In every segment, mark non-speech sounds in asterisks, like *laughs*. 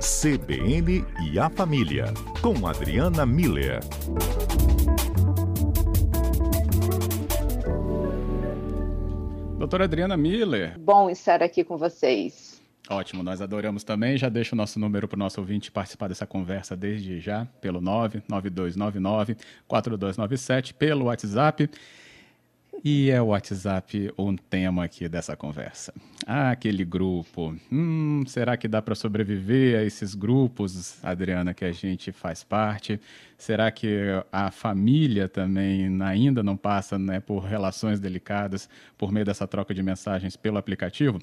CBN e a Família, com Adriana Miller. Doutora Adriana Miller. Bom estar aqui com vocês. Ótimo, nós adoramos também. Já deixo o nosso número para o nosso ouvinte participar dessa conversa desde já, pelo 99299-4297, pelo WhatsApp. E é o WhatsApp um tema aqui dessa conversa. Ah, aquele grupo. Hum, será que dá para sobreviver a esses grupos, Adriana, que a gente faz parte? Será que a família também ainda não passa né, por relações delicadas por meio dessa troca de mensagens pelo aplicativo?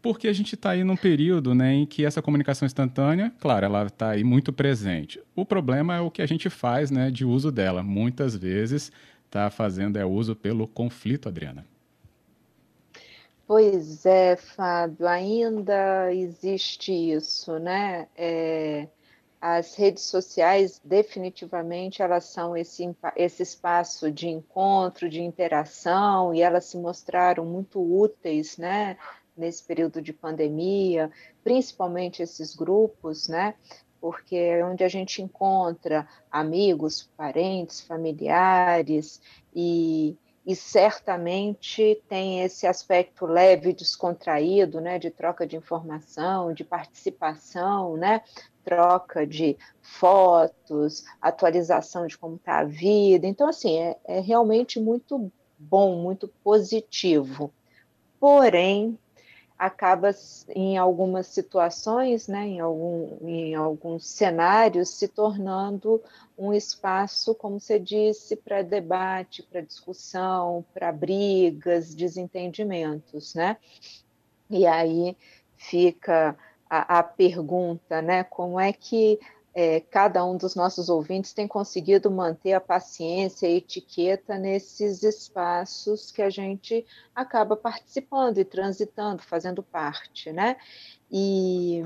Porque a gente está aí num período né, em que essa comunicação instantânea, claro, ela está aí muito presente. O problema é o que a gente faz né, de uso dela. Muitas vezes está fazendo é uso pelo conflito, Adriana. Pois é, Fábio, ainda existe isso, né? É, as redes sociais, definitivamente, elas são esse, esse espaço de encontro, de interação, e elas se mostraram muito úteis, né? Nesse período de pandemia, principalmente esses grupos, né? Porque é onde a gente encontra amigos, parentes, familiares e, e certamente tem esse aspecto leve, descontraído, né, de troca de informação, de participação, né, troca de fotos, atualização de como está a vida. Então, assim, é, é realmente muito bom, muito positivo. Porém, acaba em algumas situações, né, em, algum, em alguns cenários, se tornando um espaço, como você disse, para debate, para discussão, para brigas, desentendimentos, né? E aí fica a, a pergunta, né, como é que é, cada um dos nossos ouvintes tem conseguido manter a paciência e etiqueta nesses espaços que a gente acaba participando e transitando, fazendo parte, né? E,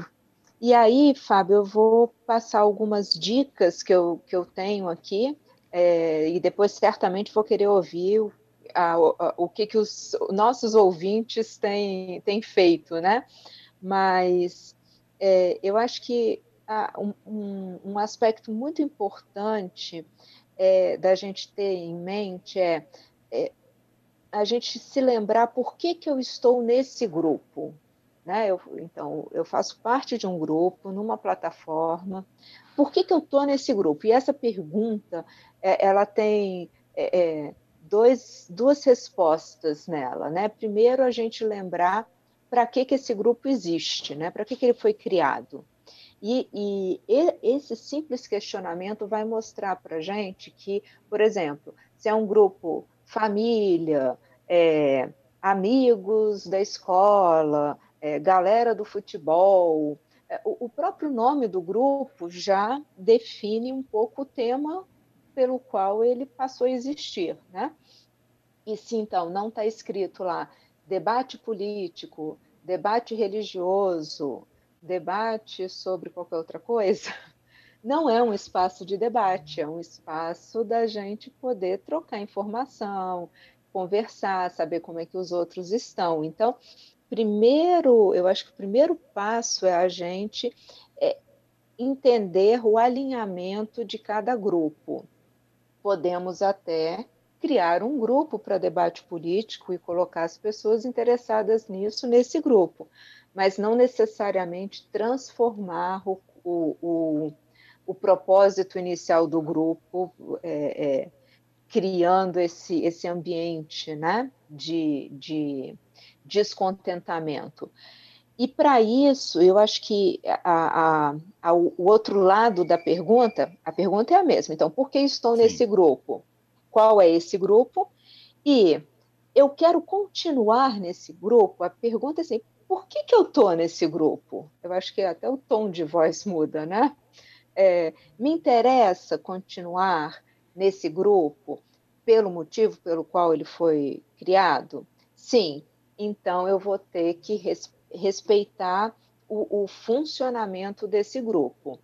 e aí, Fábio, eu vou passar algumas dicas que eu, que eu tenho aqui, é, e depois certamente vou querer ouvir o, a, o que, que os nossos ouvintes têm, têm feito, né? Mas é, eu acho que um, um, aspecto muito importante é, da gente ter em mente é, é, a gente se lembrar por que, que eu estou nesse grupo. Né? Eu, então, eu faço parte de um grupo, numa plataforma. Por que, que eu estou nesse grupo? E essa pergunta, é, ela tem é, é, dois, duas respostas nela. Né? Primeiro, a gente lembrar para que, que esse grupo existe, né? para que, que ele foi criado. E, e, esse simples questionamento vai mostrar para gente que, por exemplo, se é um grupo família, é, amigos da escola, é, galera do futebol, é, o, o, próprio nome do grupo já define um pouco o tema pelo qual ele passou a existir, né? E se então não está escrito lá debate político, debate religioso, debate sobre qualquer outra coisa, *laughs* não é um espaço de debate, é um espaço da gente poder trocar informação, conversar, saber como é que os outros estão. Então, primeiro, eu acho que o primeiro passo é a gente é, entender o alinhamento de cada grupo. Podemos até criar um grupo para debate político e colocar as pessoas interessadas nisso nesse grupo mas não necessariamente transformar o, o, o, o propósito inicial do grupo, é, é, criando esse, esse ambiente né, de, de descontentamento. E para isso, eu acho que a, a, a, o outro lado da pergunta, a pergunta é a mesma. Então, por que estou Sim. nesse grupo? Qual é esse grupo? E eu quero continuar nesse grupo. A pergunta é assim: por que, que eu estou nesse grupo? Eu acho que até o tom de voz muda, né? É, me interessa continuar nesse grupo pelo motivo pelo qual ele foi criado? Sim, então eu vou ter que res, respeitar o, o, funcionamento desse grupo.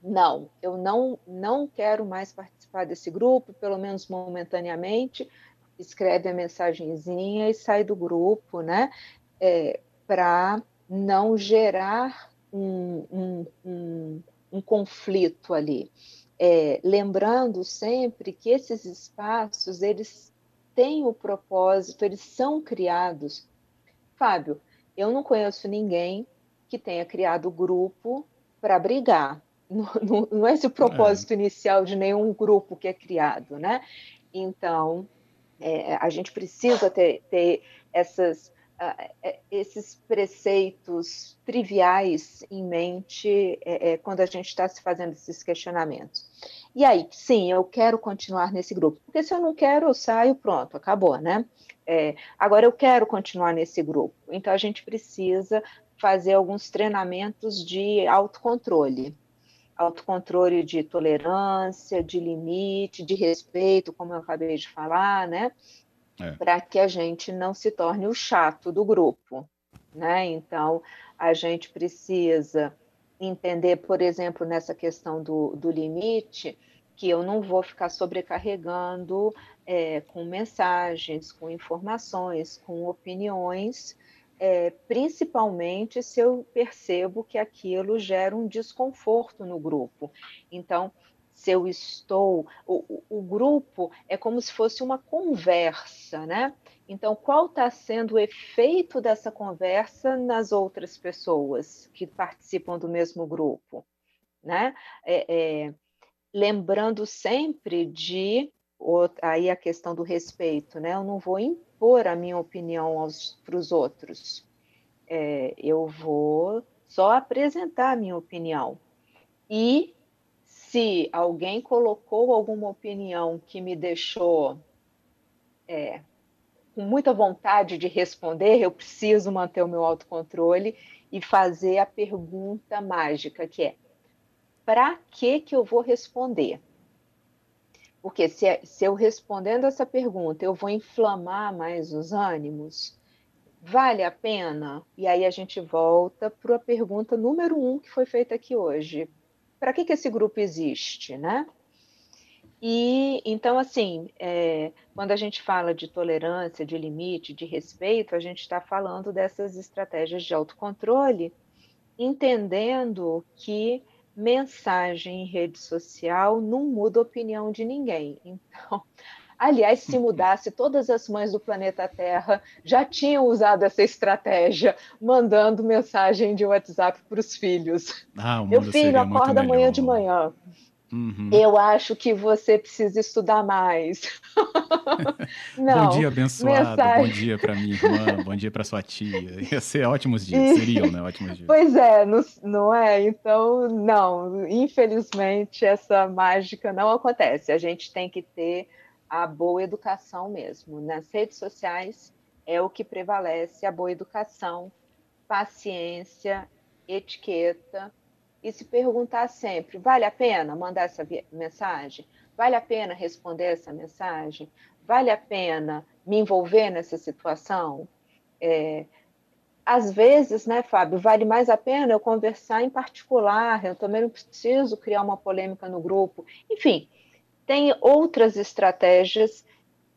Não, eu não, não quero mais participar desse grupo, pelo menos momentaneamente. Escreve a mensagenzinha e sai do grupo, né? É, para não gerar um, um, um, um conflito ali. É, lembrando sempre que esses espaços eles têm o propósito, eles são criados. Fábio, eu não conheço ninguém que tenha criado grupo para brigar. *laughs* Não, não, é esse o propósito é. inicial de nenhum grupo que é criado, né? Então, é, a gente precisa ter, ter essas é, esses preceitos triviais em mente é, é, quando a gente está se fazendo esses questionamentos. E aí, sim, eu quero continuar nesse grupo, porque se eu não quero, eu saio, pronto, acabou, né? É, agora eu quero continuar nesse grupo, então a gente precisa fazer alguns treinamentos de autocontrole. Autocontrole de tolerância, de limite, de respeito, como eu acabei de falar, né? é. para que a gente não se torne o chato do grupo. Né? Então, a gente precisa entender, por exemplo, nessa questão do, do limite, que eu não vou ficar sobrecarregando é, com mensagens, com informações, com opiniões, é, principalmente se eu percebo que aquilo gera um desconforto no grupo. Então, se eu estou. O, o, grupo é como se fosse uma conversa, né? Então, qual está sendo o efeito dessa conversa nas outras pessoas que participam do mesmo grupo, né? É, é, lembrando sempre de aí a questão do respeito, né? Eu não vou impor a minha opinião para os outros. É, eu vou só apresentar a minha opinião. E se alguém colocou alguma opinião que me deixou é, com muita vontade de responder, eu preciso manter o meu autocontrole e fazer a pergunta mágica, que é: para que, que eu vou responder? Porque se, se eu respondendo essa pergunta eu vou inflamar mais os ânimos, vale a pena? E aí a gente volta para a pergunta número um que foi feita aqui hoje para que, que esse grupo existe, né? E então, assim, é, quando a gente fala de tolerância, de limite, de respeito, a gente está falando dessas estratégias de autocontrole, entendendo que mensagem em rede social não muda a opinião de ninguém. Então, *laughs* Aliás, se mudasse, todas as mães do planeta Terra já tinham usado essa estratégia, mandando mensagem de WhatsApp para os filhos. Ah, Meu filho, acorda amanhã de manhã. Uhum. Eu acho que você precisa estudar mais. *laughs* Não, bom dia, abençoado. Mensagem... Bom dia para minha irmã, bom dia para sua tia. Ia ser ótimos dias, seriam, né? Ótimos dias. Pois é, não, não é? Então, não, infelizmente essa mágica não acontece. A gente tem que ter a boa educação mesmo. Nas redes sociais é o que prevalece a boa educação, paciência, etiqueta e se perguntar sempre: vale a pena mandar essa mensagem? Vale a pena responder essa mensagem? Vale a pena me envolver nessa situação? É, às vezes, né, Fábio, vale mais a pena eu conversar em particular, eu também não preciso criar uma polêmica no grupo. Enfim, tem outras estratégias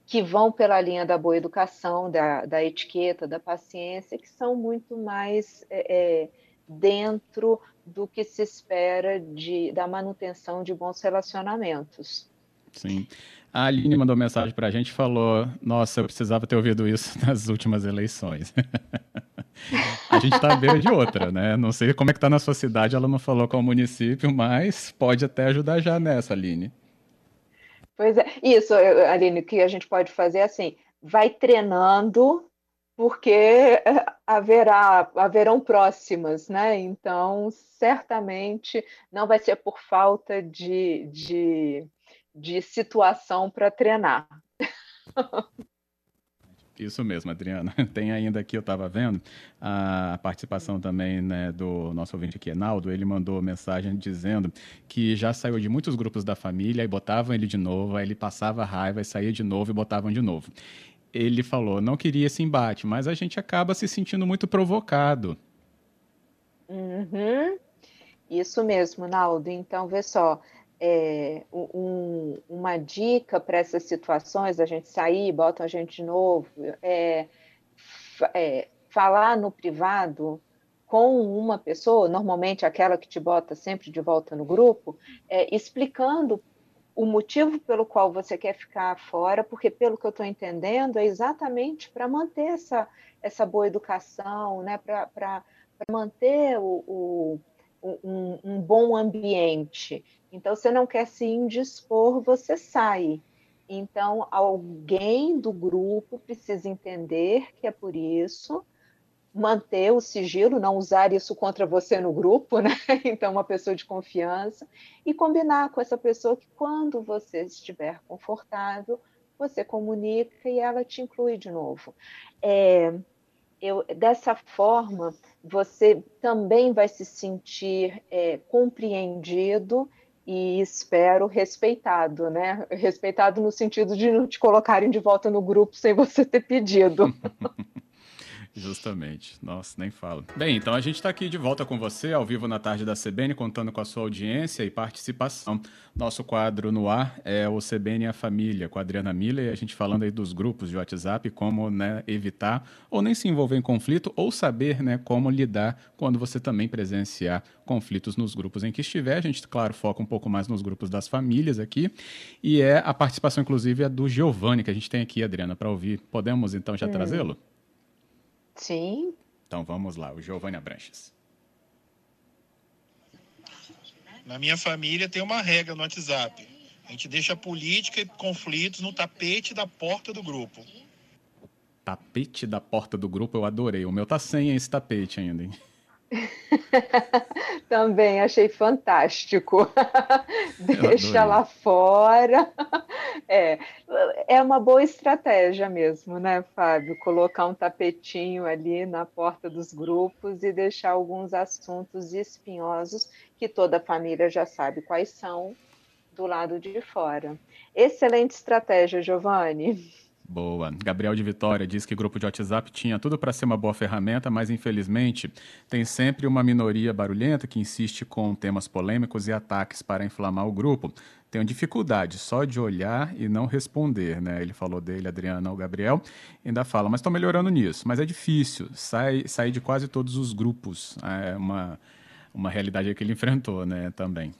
que vão pela linha da boa educação, da, da etiqueta, da paciência, que são muito mais é, é, dentro do que se espera de, da manutenção de bons relacionamentos. Sim. A Aline mandou mensagem para a gente e falou: Nossa, eu precisava ter ouvido isso *laughs* nas últimas eleições. *laughs* a gente está à beira de outra, né? Não sei como é que está na sua cidade, ela não falou qual município, mas pode até ajudar já nessa, Aline. Pois é, isso, Aline, o que a gente pode fazer é assim, vai treinando, porque haverá, haverão próximas, né? Então, certamente não vai ser por falta de, de, de situação para treinar. *laughs* Isso mesmo, Adriana. *laughs* Tem ainda aqui, eu estava vendo, a participação também né, do nosso ouvinte aqui, Enaldo. Ele mandou mensagem dizendo que já saiu de muitos grupos da família e botavam ele de novo, aí ele passava raiva e saía de novo e botavam de novo. Ele falou, não queria esse embate, mas a gente acaba se sentindo muito provocado. Uhum. Isso mesmo, Naldo. Então, vê só, é, um, uma dica para essas situações, a gente sair, bota a gente de novo, é, é, falar no privado com uma pessoa, normalmente aquela que te bota sempre de volta no grupo, é, explicando o motivo pelo qual você quer ficar fora, porque pelo que eu estou entendendo, é exatamente para manter essa, essa boa educação, né? para manter o, o um, um, bom ambiente. Então, você não quer se indispor, você sai. Então, alguém do grupo precisa entender que é por isso, manter o sigilo, não usar isso contra você no grupo, né? *laughs* Então, uma pessoa de confiança, e combinar com essa pessoa que, quando você estiver confortável, você comunica e ela te inclui de novo. É, eu, dessa forma, você também vai se sentir é, compreendido e espero respeitado, né? Respeitado no sentido de não te colocarem de volta no grupo sem você ter pedido. *laughs* Justamente. Nossa, nem falo. Bem, então a gente está aqui de volta com você, ao vivo na tarde da CBN, contando com a sua audiência e participação. Nosso quadro no ar é o CBN e a Família, com a Adriana Miller, e a gente falando aí dos grupos de WhatsApp, como né, evitar ou nem se envolver em conflito, ou saber né, como lidar quando você também presenciar conflitos nos grupos em que estiver. A gente, claro, foca um pouco mais nos grupos das famílias aqui. E é a participação, inclusive, é do Giovanni, que a gente tem aqui, Adriana, para ouvir. Podemos então já hum. trazê-lo? Sim. Então vamos lá, o Giovanni Abranches. Na minha família tem uma regra no WhatsApp. A gente deixa política e conflitos no tapete da porta do grupo. Tapete da porta do grupo, eu adorei. O meu tá sem esse tapete ainda, hein? *laughs* Também achei fantástico. *laughs* Deixa lá fora. *laughs* É, é uma boa estratégia mesmo, né, Fábio? Colocar um tapetinho ali na porta dos grupos e deixar alguns assuntos espinhosos que toda família já sabe quais são do lado de fora. Excelente estratégia, Giovanni. Boa. Gabriel de Vitória diz que grupo de WhatsApp tinha tudo para ser uma boa ferramenta, mas infelizmente tem sempre uma minoria barulhenta que insiste com temas polêmicos e ataques para inflamar o grupo. Tenho dificuldade só de olhar e não responder, né? Ele falou dele, Adriana, o Gabriel, ainda fala, mas estou melhorando nisso. Mas é difícil sair sai de quase todos os grupos. É uma, uma realidade que ele *laughs* enfrentou, né, também.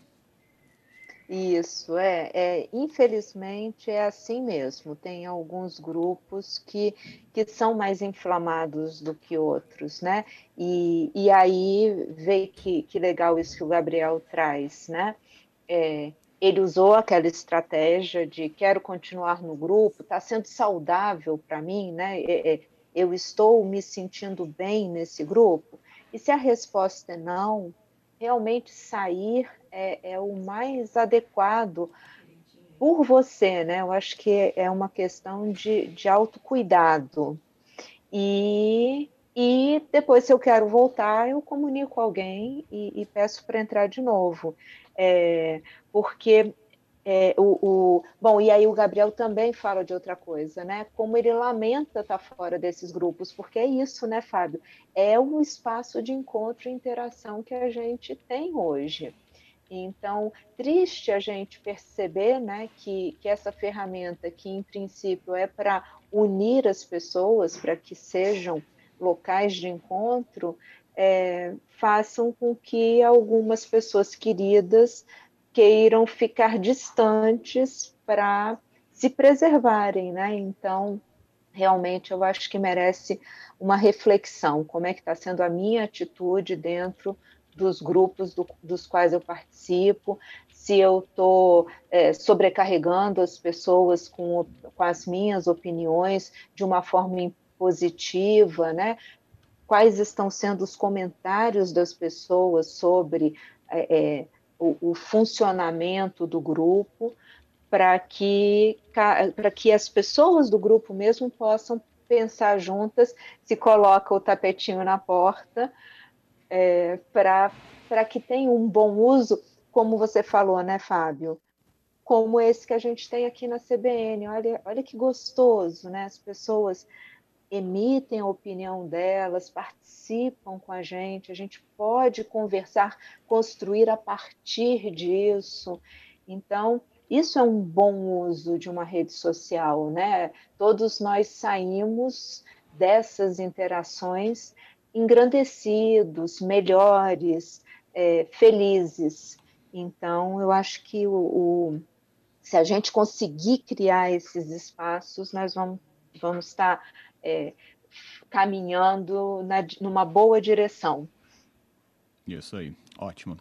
Isso, é, é, infelizmente é assim mesmo. Tem alguns grupos que, que são mais inflamados do que outros, né? E, e aí vê que, que legal isso que o Gabriel traz, né? É, ele usou aquela estratégia de quero continuar no grupo, está sendo saudável para mim, né? É, é, eu estou me sentindo bem nesse grupo. E se a resposta é não, realmente sair é, é o mais adequado por você, né? Eu acho que é uma questão de, de autocuidado. E, e depois, se eu quero voltar, eu comunico alguém e, e peço para entrar de novo. É, porque é, o, o, bom, e aí o Gabriel também fala de outra coisa, né? Como ele lamenta estar tá fora desses grupos, porque é isso, né, Fábio? É o espaço de encontro e interação que a gente tem hoje. Então, triste a gente perceber né, que, que essa ferramenta, que em princípio é para unir as pessoas, para que sejam locais de encontro, é, façam com que algumas pessoas queridas queiram ficar distantes para se preservarem, né? Então, realmente eu acho que merece uma reflexão, como é que está sendo a minha atitude dentro dos grupos do, dos quais eu participo, se eu estou é, sobrecarregando as pessoas com, com as minhas opiniões de uma forma positiva, né? Quais estão sendo os comentários das pessoas sobre é, é o, o funcionamento do grupo para que, para que as pessoas do grupo mesmo possam pensar juntas, se coloca o tapetinho na porta, é, para que tenha um bom uso, como você falou, né, Fábio? Como esse que a gente tem aqui na CBN. Olha, olha que gostoso, né? As pessoas emitem a opinião delas, participam com a gente, a gente pode conversar, construir a partir disso. Então, isso é um bom uso de uma rede social, né? Todos nós saímos dessas interações engrandecidos, melhores, é, felizes. Então, eu acho que o, o, se a gente conseguir criar esses espaços, nós vamos, vamos estar é, caminhando na, numa boa direção. Isso aí, ótimo.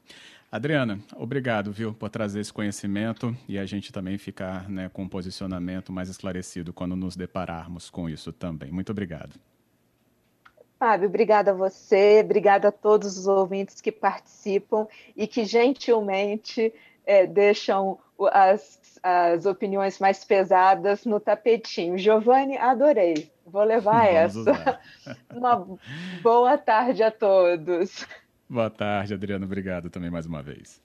Adriana, obrigado, viu, por trazer esse conhecimento e a gente também ficar né, com um posicionamento mais esclarecido quando nos depararmos com isso também. Muito obrigado. Fábio, obrigada a você, obrigada a todos os ouvintes que participam e que gentilmente é, deixam as, as opiniões mais pesadas no tapetinho. Giovanni, adorei. Vou levar Vamos essa. *laughs* Uma boa tarde a todos. Boa tarde, Adriano. Obrigado também mais uma vez.